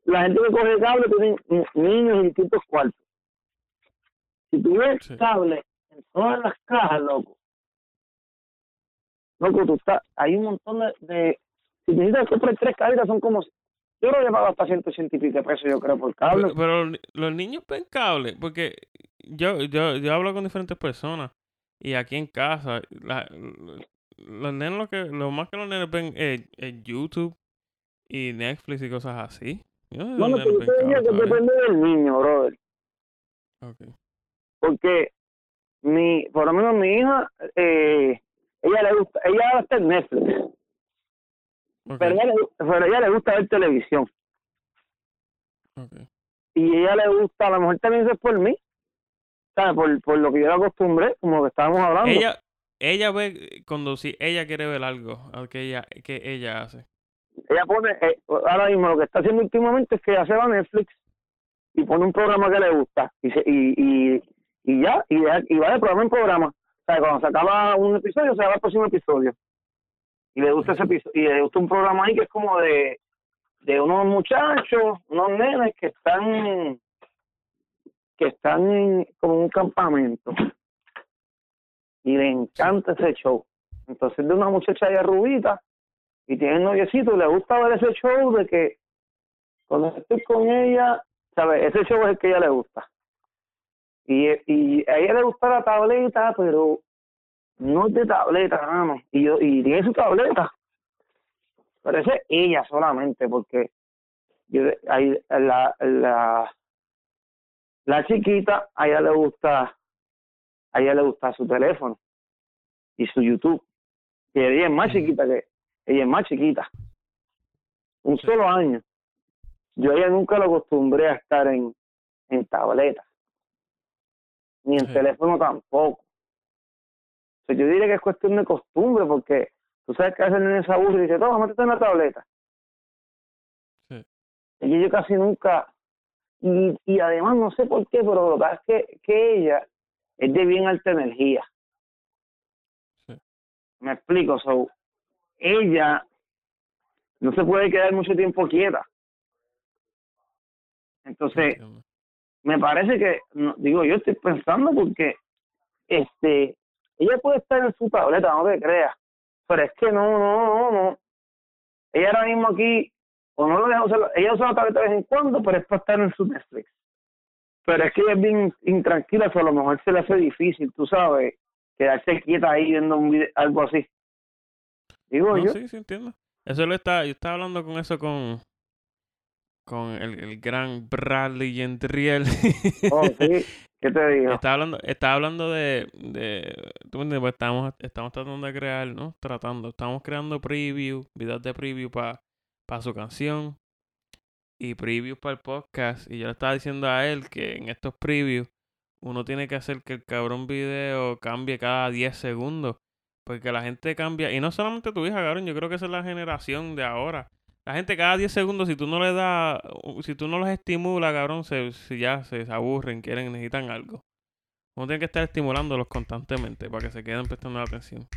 la gente que coge cable tiene ni- niños en distintos cuartos. Si tú ves
Sí.
cable en todas las cajas, loco, loco, tú estás, hay un montón de, de si necesitas comprar tres cables, son como, yo creo que pago hasta ciento ochenta y pico pesos, yo creo, por cable.
Pero, pero los ni- los niños ven cable, porque yo, yo, yo hablo con diferentes personas y aquí en casa, la- los nenes lo que, lo más que los nenes ven es, es YouTube y Netflix y cosas así. Yo no nenes
pero depende del niño, brother.
Ok.
porque mi por lo menos mi hija eh, ella le gusta ella está en Netflix Pero ella, le, pero ella le gusta ver televisión. Y ella le gusta a lo mejor también eso es por mí. ¿sabes? Por, por lo que yo la acostumbré como que estábamos hablando.
Ella, ella ve cuando si ella quiere ver algo, que ella, que ella hace.
ella pone eh, ahora mismo lo que está haciendo últimamente es que ella se va a Netflix y pone un programa que le gusta. Y se, y, y, y ya y, va de programa en programa. O sea cuando se acaba un episodio se va al próximo episodio y le gusta ese y le gusta un programa ahí que es como de de unos muchachos unos nenes que están que están como en un campamento y le encanta ese show entonces de una muchacha allá rubita y tiene noviecito y le gusta ver ese show de que cuando estoy con ella, ¿sabes? Ese show es el que ella le gusta. Y, y a ella le gusta la tableta, pero no es de tableta, nada más. Y, yo, y tiene su tableta. Pero esa es ella solamente, porque yo, ahí, la, la, la chiquita, a ella le gusta, a ella le gusta su teléfono y su YouTube. Y ella es más chiquita que, ella es más chiquita. Un solo año. Yo a ella nunca lo acostumbré a estar en, en tableta. Ni en
Sí.
teléfono tampoco. Sea, yo diría que es cuestión de costumbre, porque tú sabes que a veces el nene se aburre y dice, toma, métete en la tableta.
Sí.
Y yo casi nunca, y, y además no sé por qué, pero lo que pasa es que, que ella es de bien alta energía.
Sí.
Me explico, so, ella no se puede quedar mucho tiempo quieta. Entonces, me parece que, no, digo, yo estoy pensando porque este ella puede estar en su tableta, no te creas, pero es que no, no, no, no. Ella ahora mismo aquí, o no lo deja usar, ella usa la tableta de vez en cuando, pero es para estar en su Netflix. Pero es que ella es bien intranquila, so a lo mejor se le hace difícil, tú sabes, quedarse quieta ahí viendo un video, algo así. Digo
No,
yo,
sí, sí, entiendo. Eso lo está, yo estaba hablando con eso con, con el, el gran Bradley Yentriel.
oh, sí, [laughs] ¿qué te digo?
Estaba hablando, estaba hablando de, de tú me Pues estamos, tratando de crear, ¿no? Tratando, estamos creando preview, videos de preview para su canción y preview para el podcast. Y yo le estaba diciendo a él que en estos previews uno tiene que hacer que el cabrón video cambie cada 10 segundos. Porque la gente cambia, y no solamente tu hija, cabrón, yo creo que esa es la generación de ahora. La gente cada 10 segundos, si tú no le das, si tú no los estimulas, cabrón, se, si ya se, se aburren, quieren, necesitan algo. Uno tiene que estar estimulándolos constantemente para que se queden prestando atención.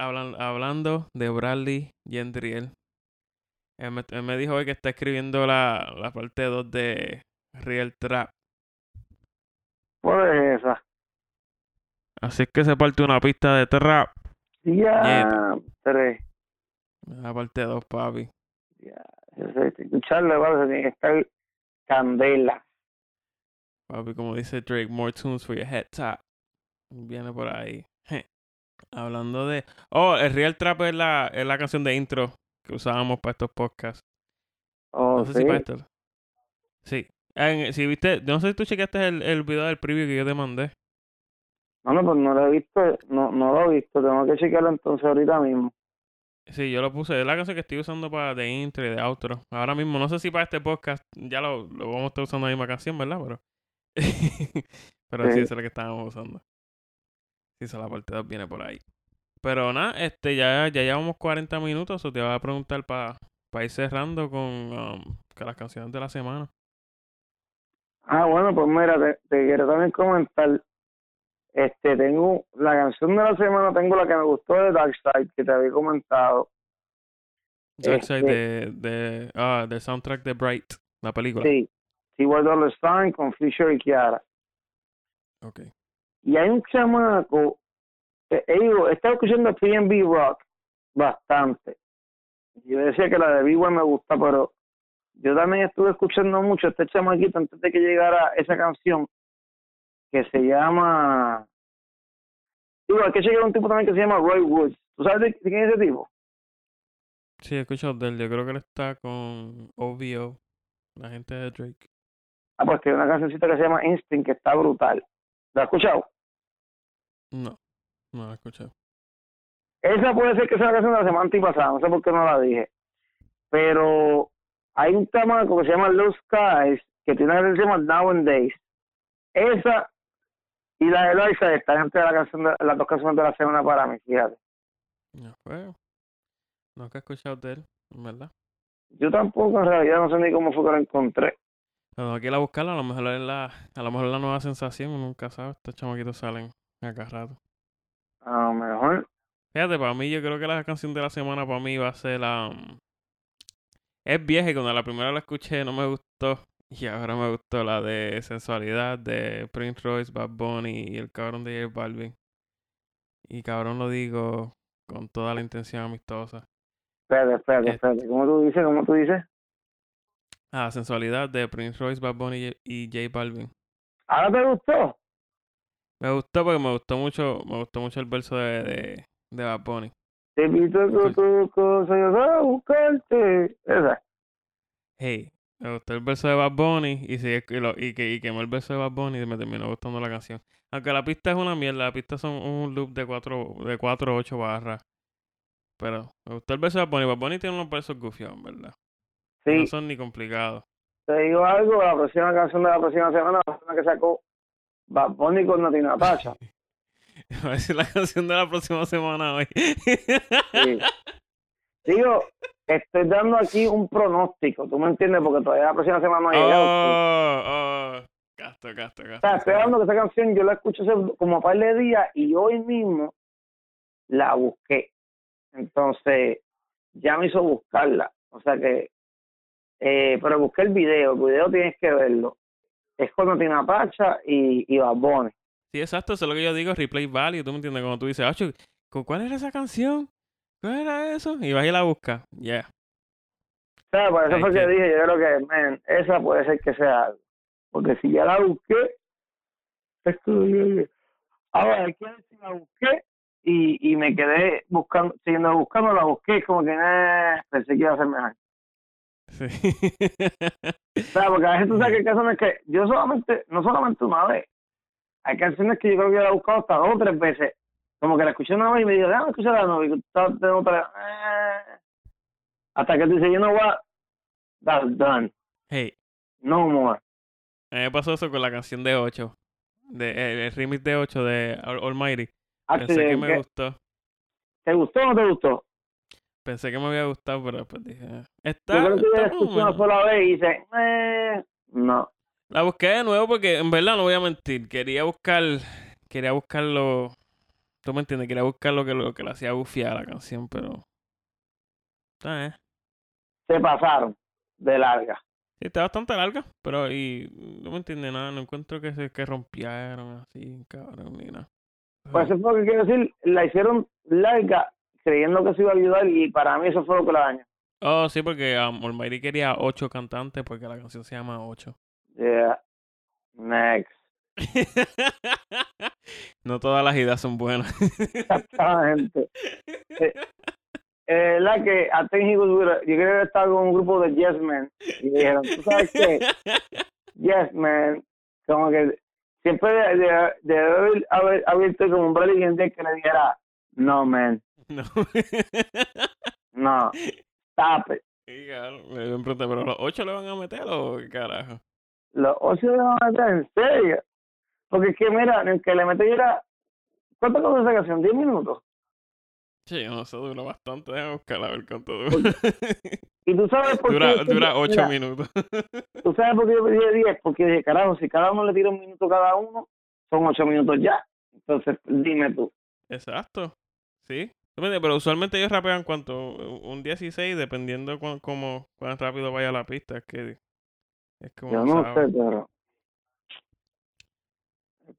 Hablan, hablando de Bradley Gendriel, él me, él me dijo hoy que está escribiendo la, la parte 2 de Real Trap.
Pues esa.
Así que se parte una pista de trap.
Ya, tres.
La parte 2, papi.
Escucharlo, vamos, tiene que estar candela.
Papi, como dice Drake, more tunes for your head tap. Viene por ahí. Je. Hablando de. Oh, el Real Trap es la, es la canción de intro que usábamos para estos podcasts.
Oh,
No sé
sí.
si para esto. Sí. En- si viste, no sé si tú chequeaste el, el video del preview que yo te mandé.
No, no, pues no lo he visto, no, no lo he visto, tengo que chequearlo entonces ahorita mismo.
Sí, yo lo puse. Es la canción que estoy usando para de intro y de outro. Ahora mismo, no sé si para este podcast ya lo, lo vamos a estar usando la misma canción, ¿verdad? Pero. [laughs] Pero sí,
Sí.
esa es la que estábamos usando. Sí, esa la parte 2 viene por ahí. Pero nada, este, ya, ya llevamos 40 minutos. O te voy a preguntar para ir cerrando con, um, con las canciones de la semana.
Ah, bueno, pues mira, te, te quiero también comentar, este, tengo, la canción de la semana tengo la que me gustó de Dark Side, que te había comentado.
Dark Side
Este-
de, de, ah, del soundtrack de Bright, la película.
Sí, T-Word Dollar Sign con Fisher y Kiara.
Ok.
Y hay un chamaco, eh, eh, digo, he estado escuchando PNB Rock bastante. Yo decía que la de B-Way me gusta, pero yo también estuve escuchando mucho a este chamaquito antes de que llegara esa canción que se llama. Digo, hay que llegar un tipo también que se llama Roy Woods. ¿Tú sabes de, de quién es ese tipo?
Sí, he escuchado de él. Yo creo que él está con OVO, la gente de Drake.
Ah, pues tiene una cancioncita que se llama Instinct que está brutal. ¿La has escuchado?
No, no la he escuchado.
Esa puede ser que sea la canción de la semana antipasada, no sé por qué no la dije. Pero hay un chamaco que se llama Low Skies, que tiene una canción que se llama Nowadays. Esa y la de Liza están entre la canción de- las dos canciones de la semana para mí, fíjate.
No, pues, nunca he escuchado de él, en verdad.
Yo tampoco, en realidad, no sé ni cómo fue que lo encontré.
Cuando aquí la buscarla, a lo mejor es la, a lo mejor la nueva sensación, nunca sabe. Estos chamaquitos salen acá rato.
A lo mejor.
Fíjate, para mí, yo creo que la canción de la semana para mí va a ser la. um, es vieja y cuando la primera la escuché no me gustó. [laughs] Y ahora me gustó la de sensualidad de Prince Royce, Bad Bunny y el cabrón de J Balvin. Y cabrón lo digo con toda la intención amistosa.
Espérate, espérate,
Este.
espérate. ¿Cómo tú dices? ¿Cómo tú dices?
Ah, sensualidad de Prince Royce, Bad Bunny y J Balvin.
¿Ahora te gustó?
Me gustó porque me gustó mucho, me gustó mucho el verso de, de, de Bad Bunny.
Te invito a tu cosa, yo voy a buscarte. Esa.
Hey, me gustó el verso de Bad Bunny y, si, y, lo, y, que, y quemó el verso de Bad Bunny y me terminó gustando la canción. Aunque la pista es una mierda, la pista son un loop de 4 de cuatro o 8 barras. Pero me gustó el verso de Bad Bunny. Bad Bunny tiene unos versos gufiados, ¿verdad?
Sí,
No son ni complicados.
te digo algo, la próxima canción de la próxima semana va a ser una que sacó Bad Bunny con Nati Natasha. [laughs]
Va a decir la canción de la próxima semana hoy.
Sí. Digo, estoy dando aquí un pronóstico, ¿tú me entiendes? Porque todavía la próxima semana no ha llegado.
Oh, oh. Gasto, gasto,
O
gasto.
sea, estoy hablando que esa canción yo la escuché como a par de días y hoy mismo la busqué. Entonces, ya me hizo buscarla. O sea que, eh, pero busqué el video, el video tienes que verlo. Es con Tina Pacha y, y Bad Bunny.
Sí, exacto, eso es lo que yo digo, replay value, ¿tú me entiendes? Cuando tú dices, Acho, ¿cu- ¿cuál era esa canción? ¿Cuál era eso? Y vas y la buscas. Yeah.
O sea, por eso
Ahí
fue que dije, yo creo que, man, esa puede ser que sea algo. Porque si ya la busqué, esto ahora hay que ver si la busqué y, y me quedé buscando, siguiendo buscando, la busqué, como que eh, pensé que iba a ser mejor.
Sí.
O sea, porque a veces tú sabes que hay [laughs] canciones que yo solamente, no solamente una vez, hay canciones que yo creo que la he buscado hasta dos o tres veces. Como que la escuché una vez y me digo, déjame escuchar la está de otra, eh, hasta que tú dices, you know what, that's done,
hey,
no more.
a mí me pasó eso con la canción de 8. De, el, el remix de 8 de Al- Almighty. Pensé
Actually,
que me
¿qué-
gustó.
¿Te gustó o no te gustó?
Pensé que me había gustado, pero después dije, ah,
Yo
está,
creo que
está o
una sola vez y dice, eh, no.
La busqué de nuevo porque en verdad no voy a mentir. Quería buscar, quería buscarlo. ¿Tú me entiendes? Quería buscar lo que, lo que le hacía bufiar la canción, pero. Está, eh.
Se pasaron de larga.
Sí, está bastante larga, pero y no me entiende nada, no encuentro que se que rompieron así, cabrón, ni nada.
Pues eso fue lo que quiero decir, la hicieron larga creyendo que se iba a ayudar y para mí eso fue lo que la dañó.
Oh, sí, porque um, Almighty quería ocho cantantes porque la canción se llama Ocho.
Yeah. Next. [laughs]
no todas las ideas son buenas.
Exactamente. [laughs] Eh, eh, la que a- yo creo que estaba con un grupo de Yes Men y dijeron, ¿tú sabes qué? Yes Man, como que siempre debe de, de haber, haber abierto como un brillante que le dijera, no man,
no.
no, stop it.
Y claro, me me pregunté, ¿pero los ocho le van a meter o qué carajo?
Los ocho de la mañana, en serio. Porque es que mira, el que le metiera, ¿cuánto costó esa canción? ¿10 minutos?
Sí, no sé, dura bastante. Déjame buscarla a ver cuánto dura.
Y tú sabes por
dura,
qué.
dura ocho
Mira,
minutos. [laughs]
Tú sabes por qué yo pedí 10, porque dije, carajo, si cada uno le tira un minuto cada uno, son ocho minutos ya. Entonces, dime tú.
Exacto. Sí. Pero usualmente ellos rapean cuánto, un 16, dependiendo cuán, cómo, cuán rápido vaya la pista. Es que es como
Yo no
sabe.
sé, pero.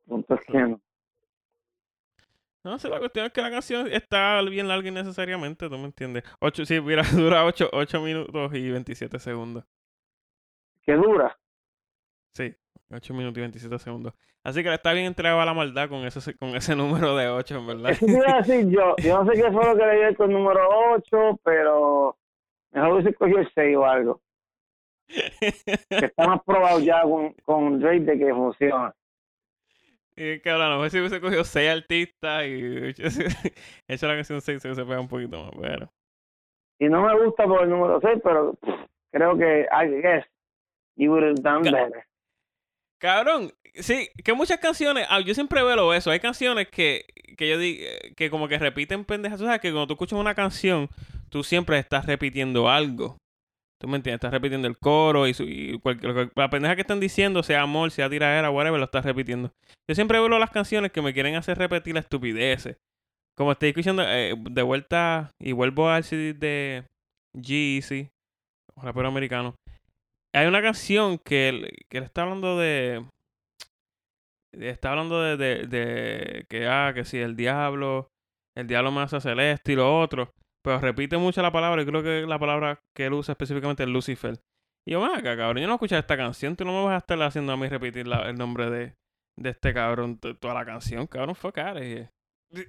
Punto no.
Sé, la cuestión es que la canción está bien larga innecesariamente, ¿tú me entiendes? Ocho, sí, mira, [laughs] dura 8, ocho minutos y 27 segundos.
Que dura.
Sí, 8 minutos y 27 segundos. Así que le está bien entregado a la maldad con ese, con ese [laughs] número de 8, en verdad.
Eso te iba a decir yo. Yo no sé qué fue lo que le di con el número 8, pero mejor hubiese cogido el 6 o algo. [laughs] Que está más probado ya con, con Drake de que funciona.
Y que ahora no sé si hubiese cogido 6 artistas y [laughs] hecho la canción 6 se pegado un poquito más, pero.
Y no me gusta por el número 6, pero pff, creo que, I guess, you would have done better.
Cabrón, sí, que muchas canciones, ah, yo siempre veo eso, hay canciones que, que yo digo, que como que repiten pendejas, tú sabes que cuando tú escuchas una canción, tú siempre estás repitiendo algo. ¿Tú me entiendes? Estás repitiendo el coro y, su- y cualquier, cual- la pendeja que están diciendo, sea amor, sea tiradera, whatever, lo estás repitiendo. Yo siempre veo las canciones que me quieren hacer repetir la estupideces. Como estoy escuchando eh, de vuelta y vuelvo al CD de G-Eazy, rapero americano. Hay una canción que él, que está hablando de. Está hablando de, de, de que, ah, que si el diablo, el diablo me hace celeste y lo otro. Pero repite mucho la palabra y creo que la palabra que él usa específicamente es Lucifer. Y yo, acá, cabrón, yo no escuché esta canción, tú no me vas a estar haciendo a mí repetir la- el nombre de, de este cabrón toda la canción, cabrón, fue cara.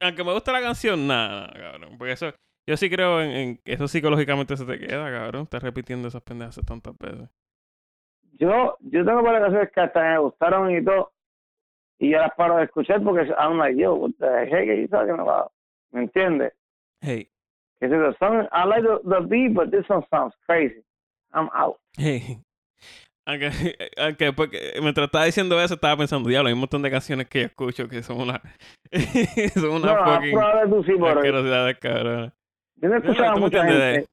Aunque me gusta la canción, nada, nada, cabrón. Porque eso, yo sí creo en, en que eso psicológicamente se te queda, cabrón. Estás repitiendo esas pendejas tantas veces.
Yo, yo tengo varias canciones que hasta me gustaron y todo, y yo las paro de escuchar porque I'm like, yo, what the heck are you talking about? ¿Me entiendes?
Hey,
Que si the song, I like the, the beat, but this one sounds crazy. I'm out.
hey. Aunque, aunque porque mientras estaba diciendo eso, estaba pensando, diablo, hay un montón de canciones que yo escucho que son una. [laughs] son una
No,
fucking.
tú sí,
asquerosidades, cabrón.
yo no he escuchado a mucha
de-
gente.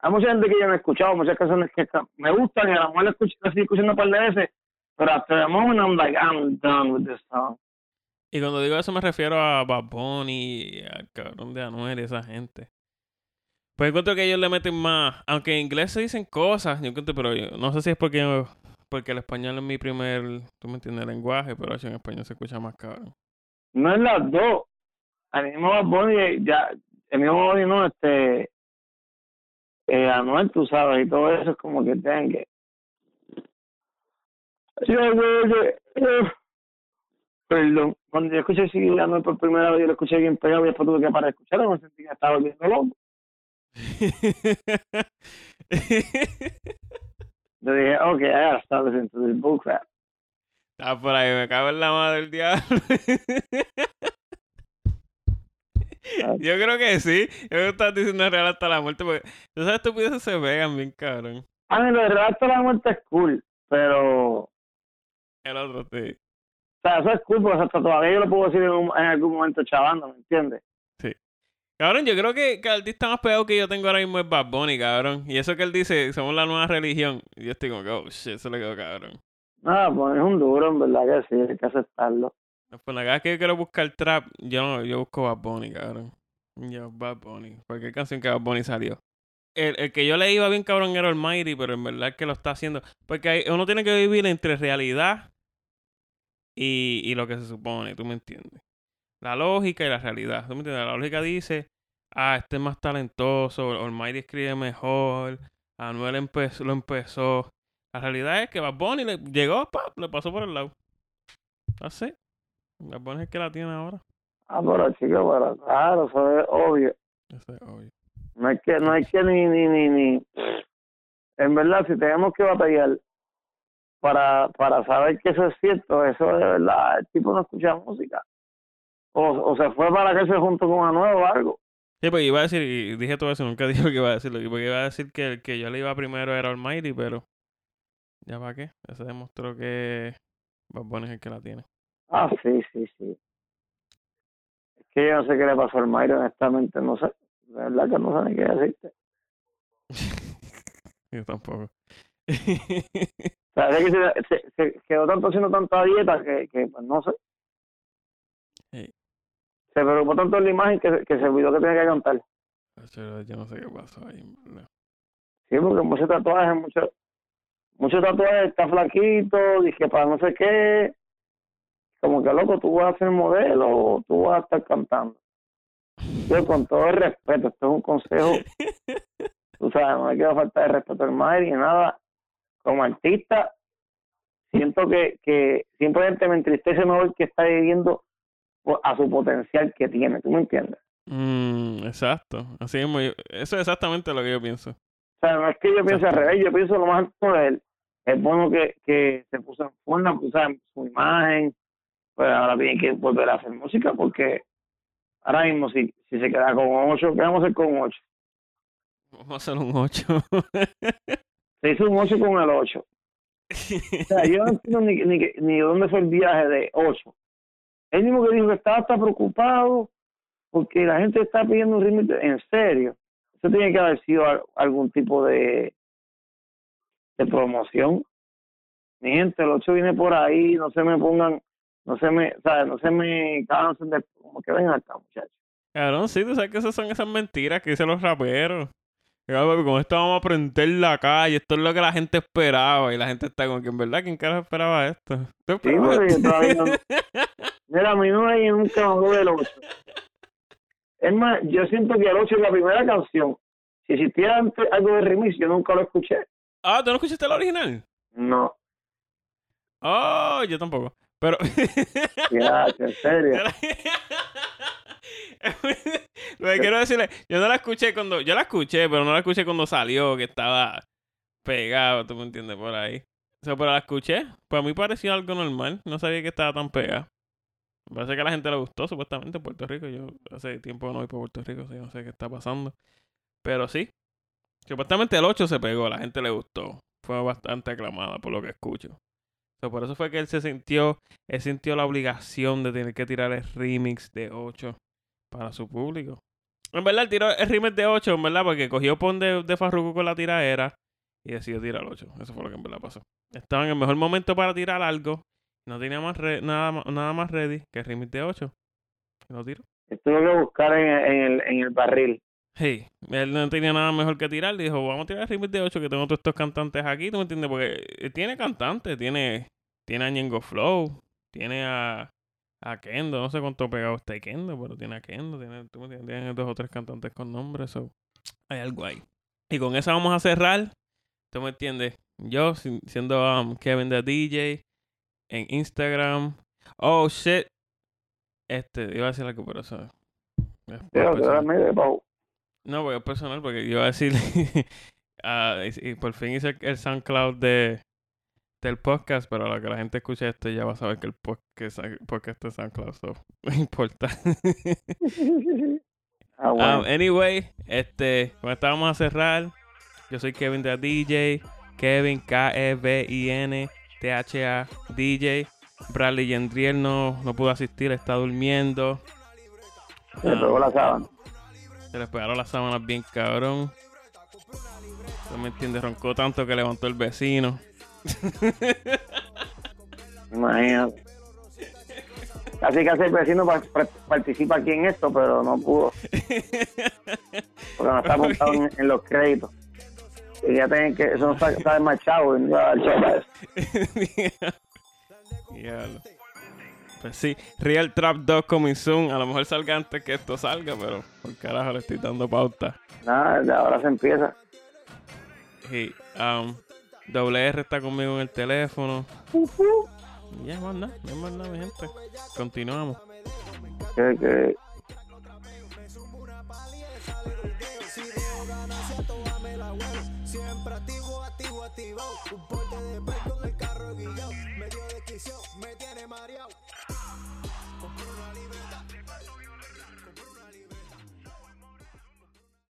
Hay mucha gente que yo no he escuchado, muchas canciones que me gustan y a la mejor la escucho así escuchando un par de veces, pero hasta the moment I'm like, I'm done with this song.
Y cuando digo eso me refiero a Bad Bunny, al cabrón de Anuel y esa gente. Pues encuentro que ellos le meten más, aunque en inglés se dicen cosas, yo encuentro, pero yo- no sé si es porque porque el español es mi primer, tú me entiendes, lenguaje, pero en español se escucha más cabrón.
No es las dos. El mismo Bad Bunny, ya, el mismo Bad no, este, eh, Anuel, tú sabes, y todo eso es como que tengan que... Yo, yo, yo, Perdón, cuando yo escuché así Anuel por primera vez, yo lo escuché bien pegado y después tuve que parar de escucharlo, me sentí que estaba volviendo loco. Yo dije, ok, I gotta stop listening to this bullcrap.
Está por ahí, me cago en la madre del diablo. Yo creo que sí. Yo creo que estás diciendo real hasta la muerte. Porque esas estupideces se pegan bien, cabrón.
A mí lo de relato de la muerte es cool, pero... O
El otro, sí.
sea, eso es cool, porque hasta todavía yo lo puedo decir en, un- en algún momento chavando, ¿me entiendes?
Cabrón, yo creo que, que el artista más pegado que yo tengo ahora mismo es Bad Bunny, cabrón. Y eso que él dice, somos la nueva religión. Y yo estoy como que, oh shit, eso le quedó cabrón.
Nada, pues es un duro, en verdad que sí, hay que aceptarlo.
Pues la vez que yo quiero buscar trap, yo no, yo busco Bad Bunny, cabrón. Yo, Bad Bunny. Cualquier canción que Bad Bunny salió. El, el que yo le iba bien cabrón era Almighty, pero en verdad es que lo está haciendo. Porque hay- uno tiene que vivir entre realidad y, y lo que se supone, ¿tú me entiendes? La lógica y la realidad. ¿Tú me entiendes? La lógica dice, ah, este es más talentoso, Almighty escribe mejor, Anuel lo empezó. La realidad es que Bad Bunny le llegó, pa, le pasó por el lado. Así. Bad Bunny es el que la tiene ahora.
Ah, pero chico, pero claro, eso es obvio.
Eso es obvio.
No hay que, no hay que ni, ni, ni, ni. En verdad, si tenemos que batallar para, para saber que eso es cierto, eso es de verdad, el tipo no escucha música. O, o se fue para que se junto con Anuel o algo.
Sí, porque iba a decir, y dije todo eso, nunca [laughs] dije que iba a decir, lo que- porque iba a decir que el que yo le iba primero era Almighty, pero ya para qué, ya se demostró que Bad Bunny es el que la tiene.
Ah, sí, sí, sí. Es que yo no sé qué le pasó al Mayro, honestamente, no sé. De verdad que no sé ni qué decirte. [laughs]
yo tampoco.
O sea, es que se, se, se quedó tanto haciendo tanta dieta que, que pues no sé.
Sí.
Se preocupó tanto en la imagen que, se- que se olvidó que tenía que cantar.
yo, no sé qué pasó ahí, verdad.
Sí, porque muchos tatuajes, muchos muchos tatuajes, está flaquito, dije para no sé qué. Como que loco, tú vas a ser modelo o tú vas a estar cantando. Yo con todo el respeto, esto es un consejo, [laughs] tú sabes, no me quiero faltar de respeto al Mayri ni nada. Como artista, siento que, que simplemente me entristece no ver que está viviendo a su potencial que tiene, ¿tú me entiendes?
Mm, exacto, así mismo, yo- eso es exactamente lo que yo pienso.
O sea, no es que yo piense al revés, yo pienso lo más alto de él. Es bueno que, que se puso en forma, puso en su imagen, pues ahora tiene que volver a hacer música porque ahora mismo si, si se queda con ocho, ¿qué vamos a hacer con ocho?
Vamos a hacer un 8. [laughs]
Se hizo un ocho con el ocho. O sea, yo no entiendo ni, ni, ni dónde fue el viaje de ocho. Él mismo que dijo que estaba hasta preocupado porque la gente está pidiendo un ritmo en serio. Eso tiene que haber sido al- algún tipo de, de promoción. Mi gente, el 8 viene por ahí, no se me pongan, no se me, ¿sabes? No se me cansen de, como que ven acá, muchachos.
Cabrón, sí, tú sabes que esas son esas mentiras que dicen los raperos. Con esto vamos a prender la calle, esto es lo que la gente esperaba. Y la gente está como que en verdad, ¿quién carajo esperaba esto? ¿Tú esperabas
porque yo no- [laughs] Mira, a mí no hay nunca habló del 8. Es más, yo siento que el 8 es la primera canción. Si existiera antes algo de remix, yo nunca lo escuché.
ah, ¿tú no escuchaste la original?
No,
Oh, yo tampoco. Pero.
ya, en serio. [laughs] [laughs]
Lo que quiero decirle, yo no la escuché cuando. Yo la escuché, pero no la escuché cuando salió, que estaba pegado, tú me entiendes, por ahí. O sea, pero la escuché. Pues a mí pareció algo normal. No sabía que estaba tan pegada. Me parece que a la gente le gustó, supuestamente, en Puerto Rico. Yo hace tiempo no voy por Puerto Rico, así no sé qué está pasando. Pero sí. Supuestamente el 8 se pegó, la gente le gustó. fue bastante aclamada por lo que escucho. So, por eso fue que él se sintió, él sintió la obligación de tener que tirar el remix de 8 para su público. En verdad, él tiró el remix de 8, en verdad, porque cogió Pon de, de Farruko con la tiradera y decidió tirar 8. Eso fue lo que en verdad pasó. Estaba en el mejor momento para tirar algo. No tenía más re- nada, nada más ready que el remix de 8. Y lo tiró.
Tuve que buscar en, en el, en el barril.
Sí, él no tenía nada mejor que tirar. Dijo, vamos a tirar el remix de 8 que tengo todos estos cantantes aquí. ¿Tú me entiendes? Porque eh, tiene cantantes. Tiene, tiene a Ñengo Flow. Tiene a, a Kendo. No sé cuánto pegado está Kendo, pero tiene a Kendo. Tiene. Tiene dos o tres cantantes con nombres. So, hay algo ahí. Y con esa vamos a cerrar. ¿Tú me entiendes? Yo, si- siendo um, Kevin the DJ en Instagram. Oh, shit. Este, iba a decir algo, pero eso... No, porque es personal, porque yo iba a decir. [laughs] ah, y, y por fin hice el SoundCloud de, del podcast, pero a la que la gente escuche esto ya va a saber que el podcast, podcast es SoundCloud, so, no importa.
Ah,
Um,
bueno.
anyway, este, con esta vamos a cerrar. Yo soy Kevin de DJ, Kevin K-E-V-I-N T-H-A DJ. Bradley Yendriel no, no pudo asistir, está durmiendo.
Se pegó la sábana.
Se les pegaron las sábanas bien cabrón. No me entiendes, roncó tanto que levantó el vecino. [laughs]
Imagínate. Casi casi el vecino pa- pa- participa aquí en esto, pero no pudo. Porque no está apuntado en, en los créditos. Y ya tienen que, eso no está, está desmachado y no iba a dar eso. [laughs]
Pues sí, Real Trap 2 coming soon. A lo mejor salga antes que esto salga, pero por carajo le estoy dando pauta.
Nada, ahora se empieza.
Y um, WR está conmigo en el teléfono. Y ya, más nada, no hay más nada, mi gente. Continuamos.
Que, que,